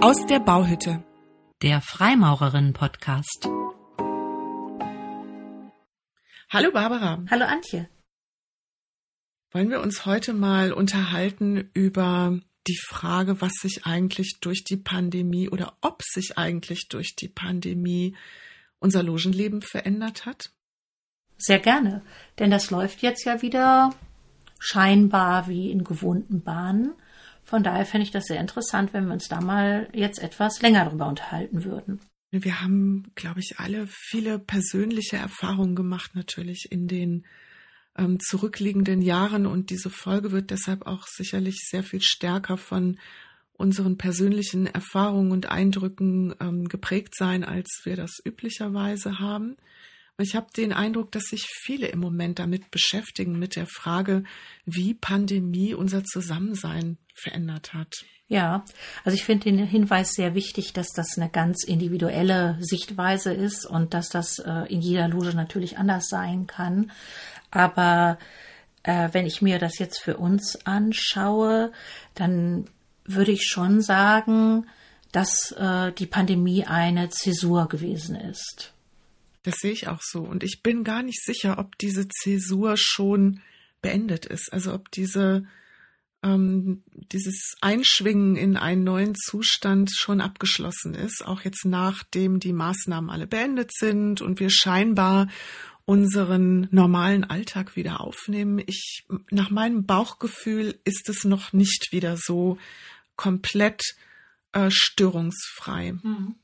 Aus der Bauhütte. Der Freimaurerinnen-Podcast. Hallo Barbara. Hallo Antje. Wollen wir uns heute mal unterhalten über die Frage, was sich eigentlich durch die Pandemie oder ob sich eigentlich durch die Pandemie unser Logenleben verändert hat? Sehr gerne, denn das läuft jetzt ja wieder scheinbar wie in gewohnten Bahnen. Von daher fände ich das sehr interessant, wenn wir uns da mal jetzt etwas länger darüber unterhalten würden. Wir haben, glaube ich, alle viele persönliche Erfahrungen gemacht, natürlich in den ähm, zurückliegenden Jahren. Und diese Folge wird deshalb auch sicherlich sehr viel stärker von unseren persönlichen Erfahrungen und Eindrücken ähm, geprägt sein, als wir das üblicherweise haben. Ich habe den Eindruck, dass sich viele im Moment damit beschäftigen, mit der Frage, wie Pandemie unser Zusammensein verändert hat. Ja, also ich finde den Hinweis sehr wichtig, dass das eine ganz individuelle Sichtweise ist und dass das äh, in jeder Loge natürlich anders sein kann. Aber äh, wenn ich mir das jetzt für uns anschaue, dann würde ich schon sagen, dass äh, die Pandemie eine Zäsur gewesen ist. Das sehe ich auch so. Und ich bin gar nicht sicher, ob diese Zäsur schon beendet ist. Also ob diese, ähm, dieses Einschwingen in einen neuen Zustand schon abgeschlossen ist, auch jetzt nachdem die Maßnahmen alle beendet sind und wir scheinbar unseren normalen Alltag wieder aufnehmen. Ich, nach meinem Bauchgefühl ist es noch nicht wieder so komplett äh, störungsfrei. Mhm.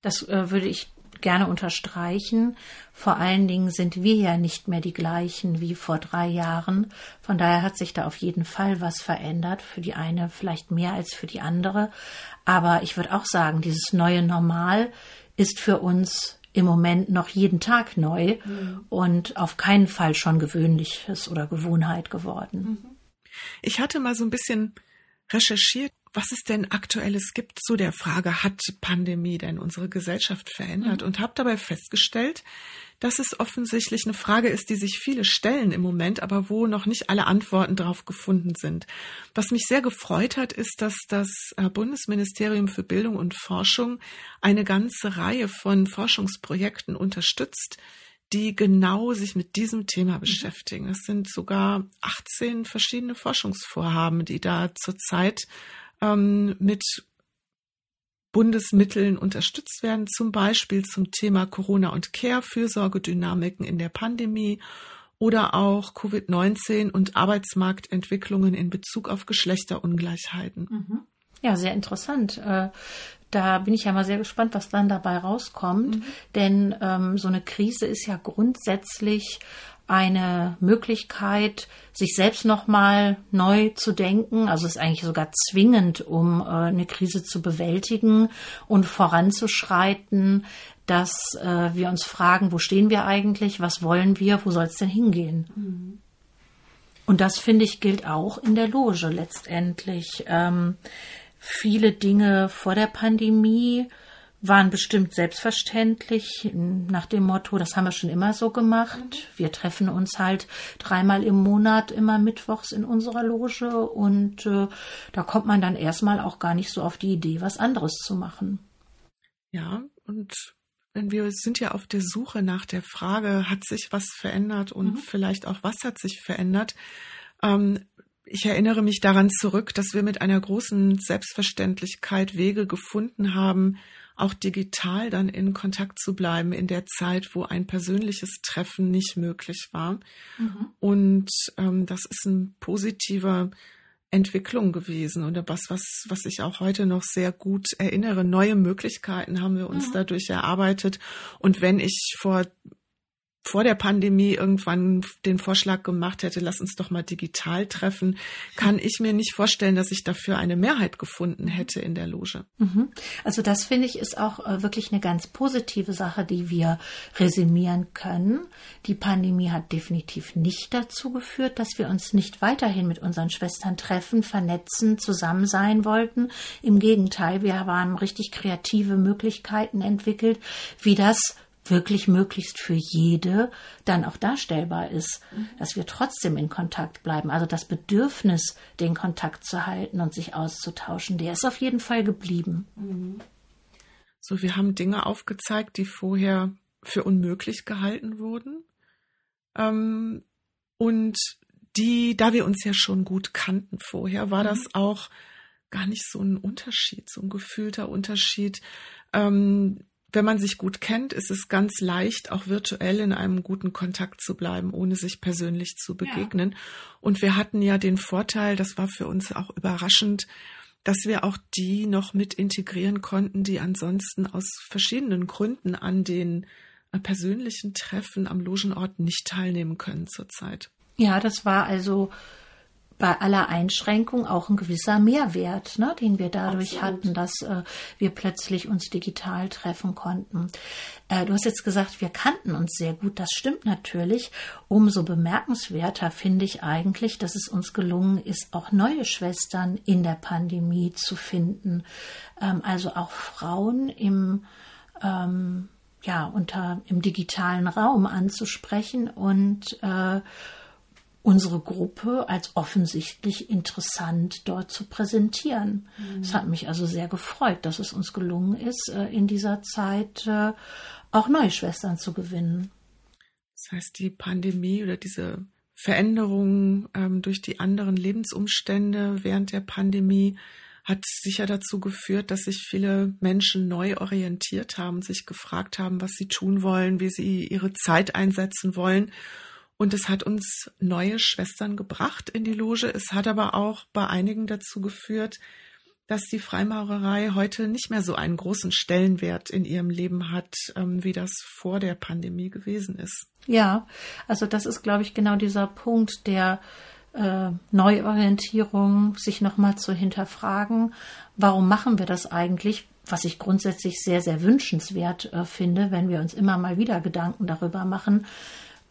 Das äh, würde ich gerne unterstreichen. Vor allen Dingen sind wir ja nicht mehr die gleichen wie vor drei Jahren. Von daher hat sich da auf jeden Fall was verändert. Für die eine vielleicht mehr als für die andere. Aber ich würde auch sagen, dieses neue Normal ist für uns im Moment noch jeden Tag neu mhm. und auf keinen Fall schon gewöhnliches oder Gewohnheit geworden. Mhm. Ich hatte mal so ein bisschen recherchiert, was es denn aktuelles gibt zu der Frage, hat Pandemie denn unsere Gesellschaft verändert? Mhm. Und habe dabei festgestellt, dass es offensichtlich eine Frage ist, die sich viele stellen im Moment, aber wo noch nicht alle Antworten drauf gefunden sind. Was mich sehr gefreut hat, ist, dass das äh, Bundesministerium für Bildung und Forschung eine ganze Reihe von Forschungsprojekten unterstützt, die genau sich mit diesem Thema mhm. beschäftigen. Es sind sogar 18 verschiedene Forschungsvorhaben, die da zurzeit ähm, mit Bundesmitteln unterstützt werden, zum Beispiel zum Thema Corona und Care, Fürsorgedynamiken in der Pandemie oder auch Covid-19 und Arbeitsmarktentwicklungen in Bezug auf Geschlechterungleichheiten. Mhm. Ja, sehr interessant. Äh, da bin ich ja mal sehr gespannt, was dann dabei rauskommt. Mhm. Denn ähm, so eine Krise ist ja grundsätzlich eine Möglichkeit, sich selbst nochmal neu zu denken. Also es ist eigentlich sogar zwingend, um äh, eine Krise zu bewältigen und voranzuschreiten, dass äh, wir uns fragen, wo stehen wir eigentlich, was wollen wir, wo soll es denn hingehen? Mhm. Und das finde ich gilt auch in der Loge letztendlich. Ähm, viele Dinge vor der Pandemie waren bestimmt selbstverständlich nach dem Motto, das haben wir schon immer so gemacht. Mhm. Wir treffen uns halt dreimal im Monat, immer mittwochs in unserer Loge und äh, da kommt man dann erstmal auch gar nicht so auf die Idee, was anderes zu machen. Ja, und wir sind ja auf der Suche nach der Frage, hat sich was verändert und mhm. vielleicht auch was hat sich verändert. Ähm, ich erinnere mich daran zurück, dass wir mit einer großen Selbstverständlichkeit Wege gefunden haben, auch digital dann in Kontakt zu bleiben in der Zeit, wo ein persönliches Treffen nicht möglich war. Mhm. Und ähm, das ist ein positiver Entwicklung gewesen und was, was, was ich auch heute noch sehr gut erinnere. Neue Möglichkeiten haben wir uns mhm. dadurch erarbeitet. Und wenn ich vor vor der Pandemie irgendwann den Vorschlag gemacht hätte, lass uns doch mal digital treffen, kann ich mir nicht vorstellen, dass ich dafür eine Mehrheit gefunden hätte in der Loge. Mhm. Also das finde ich ist auch äh, wirklich eine ganz positive Sache, die wir resümieren können. Die Pandemie hat definitiv nicht dazu geführt, dass wir uns nicht weiterhin mit unseren Schwestern treffen, vernetzen, zusammen sein wollten. Im Gegenteil, wir haben richtig kreative Möglichkeiten entwickelt, wie das wirklich möglichst für jede dann auch darstellbar ist, dass wir trotzdem in Kontakt bleiben. Also das Bedürfnis, den Kontakt zu halten und sich auszutauschen, der ist auf jeden Fall geblieben. So, wir haben Dinge aufgezeigt, die vorher für unmöglich gehalten wurden. Ähm, und die, da wir uns ja schon gut kannten vorher, war mhm. das auch gar nicht so ein Unterschied, so ein gefühlter Unterschied. Ähm, wenn man sich gut kennt, ist es ganz leicht, auch virtuell in einem guten Kontakt zu bleiben, ohne sich persönlich zu begegnen. Ja. Und wir hatten ja den Vorteil, das war für uns auch überraschend, dass wir auch die noch mit integrieren konnten, die ansonsten aus verschiedenen Gründen an den äh, persönlichen Treffen am Logenort nicht teilnehmen können zurzeit. Ja, das war also bei aller Einschränkung auch ein gewisser Mehrwert, ne, den wir dadurch Absolut. hatten, dass äh, wir plötzlich uns digital treffen konnten. Äh, du hast jetzt gesagt, wir kannten uns sehr gut. Das stimmt natürlich. Umso bemerkenswerter finde ich eigentlich, dass es uns gelungen ist, auch neue Schwestern in der Pandemie zu finden. Ähm, also auch Frauen im ähm, ja unter im digitalen Raum anzusprechen und äh, unsere Gruppe als offensichtlich interessant dort zu präsentieren. Es mhm. hat mich also sehr gefreut, dass es uns gelungen ist, äh, in dieser Zeit äh, auch neue Schwestern zu gewinnen. Das heißt, die Pandemie oder diese Veränderungen ähm, durch die anderen Lebensumstände während der Pandemie hat sicher dazu geführt, dass sich viele Menschen neu orientiert haben, sich gefragt haben, was sie tun wollen, wie sie ihre Zeit einsetzen wollen und es hat uns neue Schwestern gebracht in die Loge. Es hat aber auch bei einigen dazu geführt, dass die Freimaurerei heute nicht mehr so einen großen Stellenwert in ihrem Leben hat, ähm, wie das vor der Pandemie gewesen ist. Ja, also das ist, glaube ich, genau dieser Punkt der äh, Neuorientierung, sich nochmal zu hinterfragen, warum machen wir das eigentlich? Was ich grundsätzlich sehr, sehr wünschenswert äh, finde, wenn wir uns immer mal wieder Gedanken darüber machen,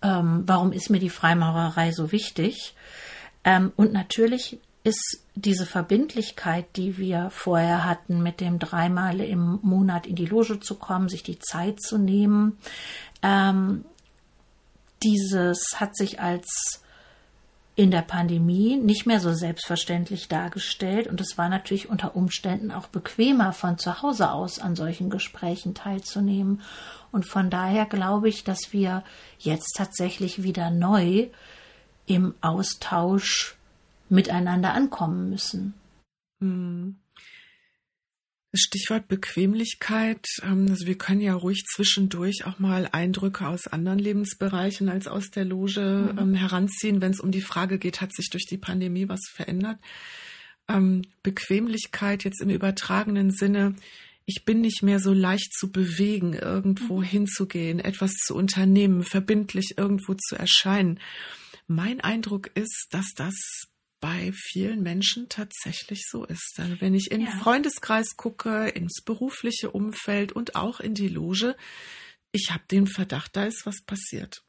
ähm, warum ist mir die Freimaurerei so wichtig? Ähm, und natürlich ist diese Verbindlichkeit, die wir vorher hatten, mit dem dreimal im Monat in die Loge zu kommen, sich die Zeit zu nehmen, ähm, dieses hat sich als in der Pandemie nicht mehr so selbstverständlich dargestellt und es war natürlich unter Umständen auch bequemer, von zu Hause aus an solchen Gesprächen teilzunehmen. Und von daher glaube ich, dass wir jetzt tatsächlich wieder neu im Austausch miteinander ankommen müssen. Hm. Stichwort Bequemlichkeit. Ähm, also wir können ja ruhig zwischendurch auch mal Eindrücke aus anderen Lebensbereichen als aus der Loge mhm. Ähm, heranziehen, wenn es um die Frage geht, hat sich durch die Pandemie was verändert? Ähm, Bequemlichkeit jetzt im übertragenen Sinne. Ich bin nicht mehr so leicht zu bewegen, irgendwo mhm. hinzugehen, etwas zu unternehmen, verbindlich irgendwo zu erscheinen. Mein Eindruck ist, dass das bei vielen Menschen tatsächlich so ist. Also wenn ich in den ja. Freundeskreis gucke, ins berufliche Umfeld und auch in die Loge, ich habe den Verdacht, da ist was passiert.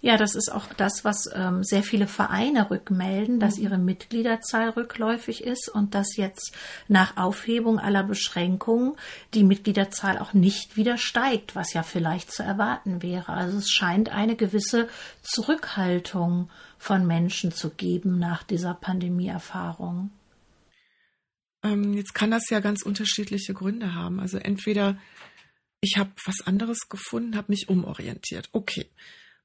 Ja, das ist auch das, was ähm, sehr viele Vereine rückmelden, dass mhm. ihre Mitgliederzahl rückläufig ist und dass jetzt nach Aufhebung aller Beschränkungen die Mitgliederzahl auch nicht wieder steigt, was ja vielleicht zu erwarten wäre. Also es scheint eine gewisse Zurückhaltung von Menschen zu geben nach dieser Pandemieerfahrung. Ähm, jetzt kann das ja ganz unterschiedliche Gründe haben. Also entweder ich habe was anderes gefunden, habe mich umorientiert. Okay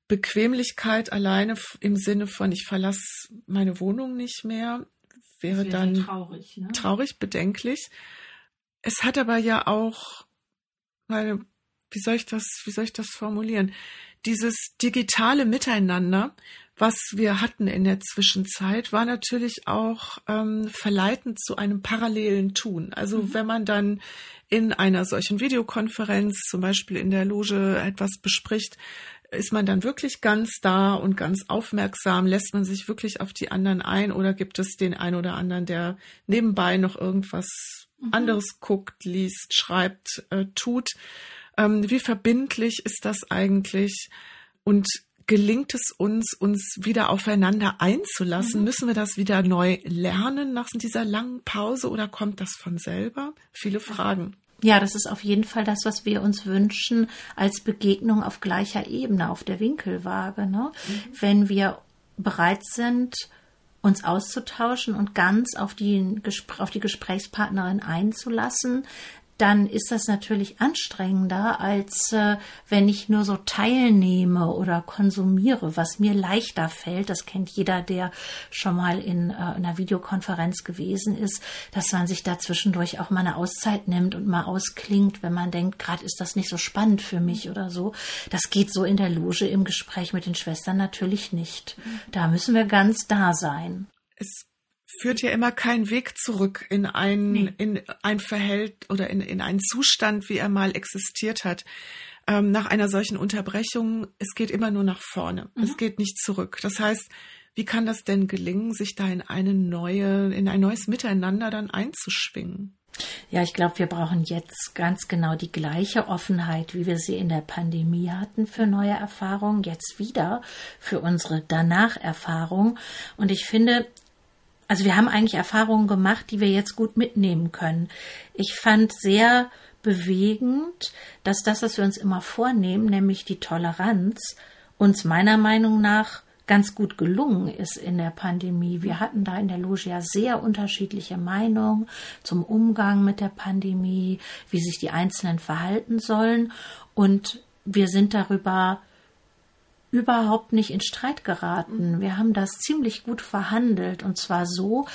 Bequemlichkeit alleine im Sinne von, ich verlasse meine Wohnung nicht mehr, wäre, wäre dann traurig, ne? traurig, bedenklich. Es hat aber ja auch, weil, wie soll ich das, wie soll ich das formulieren? Dieses digitale Miteinander, was wir hatten in der Zwischenzeit, war natürlich auch ähm, verleitend zu einem parallelen Tun. Also mhm. wenn man dann in einer solchen Videokonferenz, zum Beispiel in der Loge, etwas bespricht, ist man dann wirklich ganz da und ganz aufmerksam? Lässt man sich wirklich auf die anderen ein oder gibt es den einen oder anderen, der nebenbei noch irgendwas mhm. anderes guckt, liest, schreibt, äh, tut? Ähm, wie verbindlich ist das eigentlich? Und gelingt es uns, uns wieder aufeinander einzulassen? Mhm. Müssen wir das wieder neu lernen nach dieser langen Pause oder kommt das von selber? Viele Fragen. Ja, das ist auf jeden Fall das, was wir uns wünschen als Begegnung auf gleicher Ebene, auf der Winkelwaage. Ne? Mhm. Wenn wir bereit sind, uns auszutauschen und ganz auf die, auf die Gesprächspartnerin einzulassen, dann ist das natürlich anstrengender, als äh, wenn ich nur so teilnehme oder konsumiere, was mir leichter fällt. Das kennt jeder, der schon mal in äh, einer Videokonferenz gewesen ist, dass man sich da zwischendurch auch mal eine Auszeit nimmt und mal ausklingt, wenn man denkt, gerade ist das nicht so spannend für mich oder so. Das geht so in der Loge im Gespräch mit den Schwestern natürlich nicht. Da müssen wir ganz da sein. Es führt ja immer kein Weg zurück in ein, nee. in ein Verhältnis oder in, in einen Zustand, wie er mal existiert hat. Ähm, nach einer solchen Unterbrechung, es geht immer nur nach vorne. Mhm. Es geht nicht zurück. Das heißt, wie kann das denn gelingen, sich da in eine neue, in ein neues Miteinander dann einzuschwingen? Ja, ich glaube, wir brauchen jetzt ganz genau die gleiche Offenheit, wie wir sie in der Pandemie hatten für neue Erfahrungen, jetzt wieder für unsere Danach-Erfahrung. Und ich finde, also wir haben eigentlich Erfahrungen gemacht, die wir jetzt gut mitnehmen können. Ich fand sehr bewegend, dass das, was wir uns immer vornehmen, nämlich die Toleranz, uns meiner Meinung nach ganz gut gelungen ist in der Pandemie. Wir hatten da in der Loge ja sehr unterschiedliche Meinungen zum Umgang mit der Pandemie, wie sich die Einzelnen verhalten sollen. Und wir sind darüber überhaupt nicht in Streit geraten. Wir haben das ziemlich gut verhandelt und zwar so,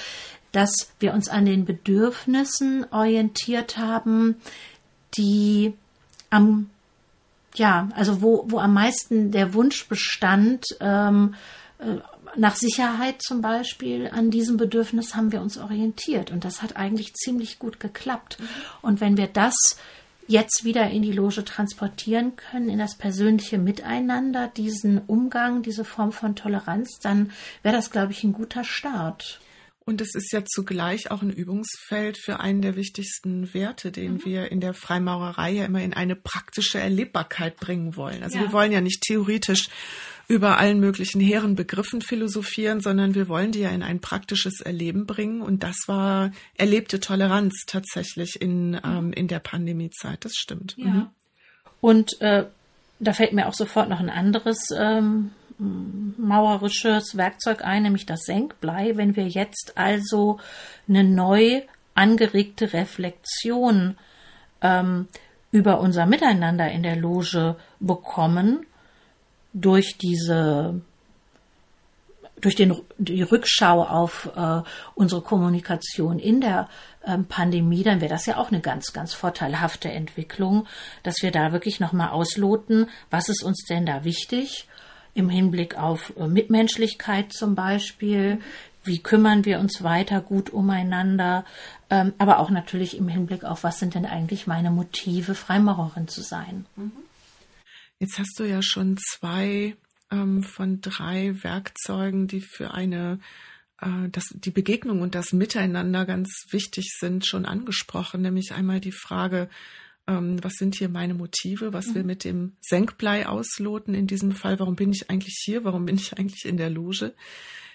dass wir uns an den Bedürfnissen orientiert haben, die am ja, also wo, wo am meisten der Wunsch bestand, ähm, äh, nach Sicherheit zum Beispiel, an diesem Bedürfnis haben wir uns orientiert. Und das hat eigentlich ziemlich gut geklappt. Mhm. Und wenn wir das jetzt wieder in die Loge transportieren können, in das persönliche Miteinander, diesen Umgang, diese Form von Toleranz, dann wäre das, glaube ich, ein guter Start. Und es ist ja zugleich auch ein Übungsfeld für einen der wichtigsten Werte, den mhm. wir in der Freimaurerei ja immer in eine praktische Erlebbarkeit bringen wollen. Also ja. wir wollen ja nicht theoretisch über allen möglichen hehren Begriffen philosophieren, sondern wir wollen die ja in ein praktisches Erleben bringen. Und das war erlebte Toleranz tatsächlich in, ähm, in der Pandemiezeit. Das stimmt. Ja. Mhm. Und äh, da fällt mir auch sofort noch ein anderes ähm, mauerisches Werkzeug ein, nämlich das Senkblei. Wenn wir jetzt also eine neu angeregte Reflexion ähm, über unser Miteinander in der Loge bekommen, durch diese durch den, die Rückschau auf äh, unsere Kommunikation in der ähm, Pandemie, dann wäre das ja auch eine ganz, ganz vorteilhafte Entwicklung, dass wir da wirklich nochmal ausloten, was ist uns denn da wichtig im Hinblick auf äh, Mitmenschlichkeit zum Beispiel, wie kümmern wir uns weiter gut umeinander, ähm, aber auch natürlich im Hinblick auf, was sind denn eigentlich meine Motive, Freimaurerin zu sein. Mhm. Jetzt hast du ja schon zwei ähm, von drei Werkzeugen, die für eine äh, das, die Begegnung und das Miteinander ganz wichtig sind, schon angesprochen, nämlich einmal die Frage, ähm, was sind hier meine Motive, was mhm. wir mit dem Senkblei ausloten in diesem Fall, warum bin ich eigentlich hier, warum bin ich eigentlich in der Loge.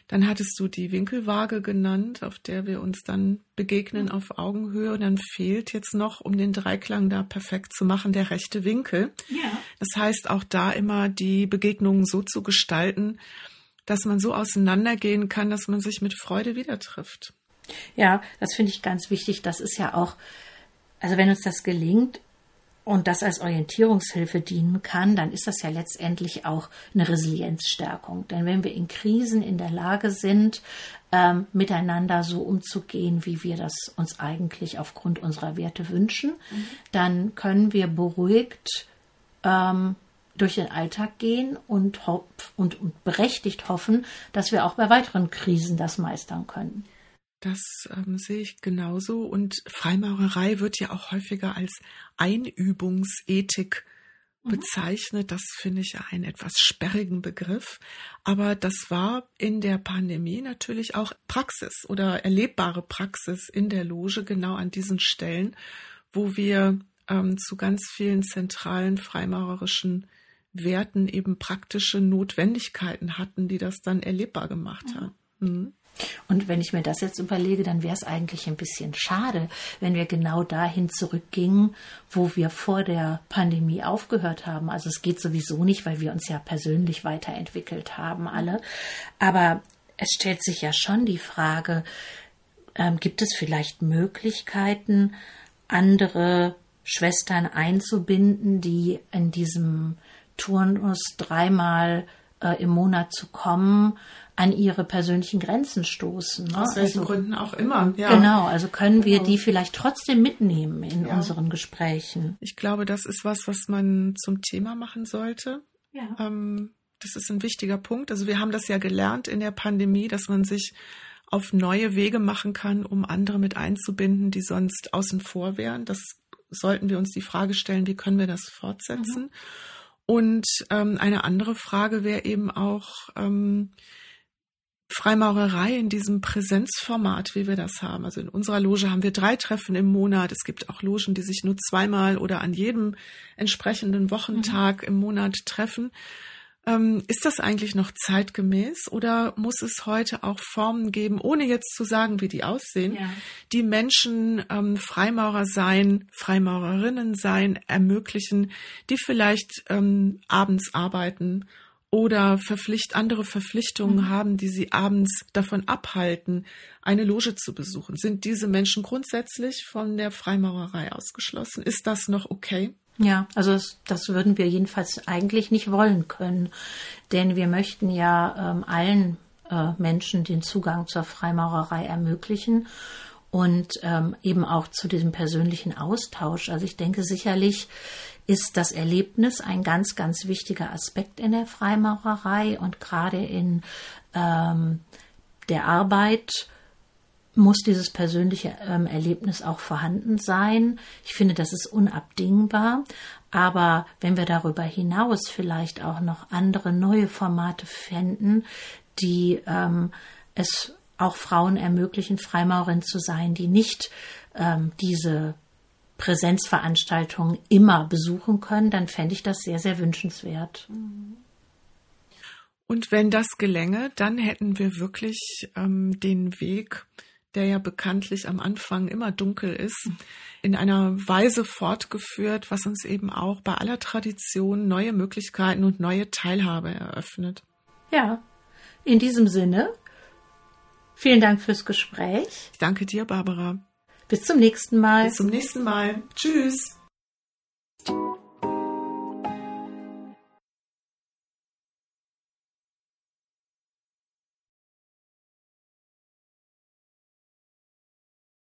Dann hattest du die Winkelwaage genannt, auf der wir uns dann begegnen mhm. auf Augenhöhe. Und dann fehlt jetzt noch, um den Dreiklang da perfekt zu machen, der rechte Winkel. Ja. Das heißt, auch da immer die Begegnungen so zu gestalten, dass man so auseinandergehen kann, dass man sich mit Freude wieder trifft. Ja, das finde ich ganz wichtig. Das ist ja auch, also wenn uns das gelingt, und das als Orientierungshilfe dienen kann, dann ist das ja letztendlich auch eine Resilienzstärkung. Denn wenn wir in Krisen in der Lage sind, ähm, miteinander so umzugehen, wie wir das uns eigentlich aufgrund unserer Werte wünschen, mhm. dann können wir beruhigt ähm, durch den Alltag gehen und, und, und berechtigt hoffen, dass wir auch bei weiteren Krisen das meistern können. Das ähm, sehe ich genauso. Und Freimaurerei wird ja auch häufiger als Einübungsethik mhm. bezeichnet. Das finde ich einen etwas sperrigen Begriff. Aber das war in der Pandemie natürlich auch Praxis oder erlebbare Praxis in der Loge, genau an diesen Stellen, wo wir ähm, zu ganz vielen zentralen freimaurerischen Werten eben praktische Notwendigkeiten hatten, die das dann erlebbar gemacht haben. Mhm. Und wenn ich mir das jetzt überlege, dann wäre es eigentlich ein bisschen schade, wenn wir genau dahin zurückgingen, wo wir vor der Pandemie aufgehört haben. Also es geht sowieso nicht, weil wir uns ja persönlich weiterentwickelt haben, alle. Aber es stellt sich ja schon die Frage, ähm, gibt es vielleicht Möglichkeiten, andere Schwestern einzubinden, die in diesem Turnus dreimal äh, im Monat zu kommen, an ihre persönlichen Grenzen stoßen. Ne? Aus welchen also, Gründen auch immer. Ja. Genau, also können wir genau. die vielleicht trotzdem mitnehmen in ja. unseren Gesprächen. Ich glaube, das ist was, was man zum Thema machen sollte. Ja. Ähm, das ist ein wichtiger Punkt. Also wir haben das ja gelernt in der Pandemie, dass man sich auf neue Wege machen kann, um andere mit einzubinden, die sonst außen vor wären. Das sollten wir uns die Frage stellen, wie können wir das fortsetzen? Mhm. Und ähm, eine andere Frage wäre eben auch ähm, Freimaurerei in diesem Präsenzformat, wie wir das haben. Also in unserer Loge haben wir drei Treffen im Monat. Es gibt auch Logen, die sich nur zweimal oder an jedem entsprechenden Wochentag mhm. im Monat treffen. Ähm, ist das eigentlich noch zeitgemäß oder muss es heute auch Formen geben, ohne jetzt zu sagen, wie die aussehen, ja. die Menschen ähm, Freimaurer sein, Freimaurerinnen sein, ermöglichen, die vielleicht ähm, abends arbeiten oder verpflicht, andere Verpflichtungen mhm. haben, die sie abends davon abhalten, eine Loge zu besuchen. Sind diese Menschen grundsätzlich von der Freimaurerei ausgeschlossen? Ist das noch okay? Ja, also das, das, würden wir jedenfalls eigentlich nicht wollen können, denn wir möchten ja ähm, allen äh, Menschen den Zugang zur Freimaurerei ermöglichen und ähm, eben auch zu diesem persönlichen Austausch. Also ich denke sicherlich ist das Erlebnis ein ganz, ganz wichtiger Aspekt in der Freimaurerei und gerade in ähm, der Arbeit muss dieses persönliche ähm, Erlebnis auch vorhanden sein. Ich finde, das ist unabdingbar. Aber wenn wir darüber hinaus vielleicht auch noch andere neue Formate fänden, die ähm, es auch Frauen ermöglichen, Freimaurerin zu sein, die nicht ähm, diese Präsenzveranstaltungen immer besuchen können, dann fände ich das sehr, sehr wünschenswert. Und wenn das gelänge, dann hätten wir wirklich ähm, den Weg der ja bekanntlich am Anfang immer dunkel ist, in einer Weise fortgeführt, was uns eben auch bei aller Tradition neue Möglichkeiten und neue Teilhabe eröffnet. Ja, in diesem Sinne, vielen Dank fürs Gespräch. Ich danke dir, Barbara. Bis zum nächsten Mal. Bis zum nächsten Mal. Tschüss.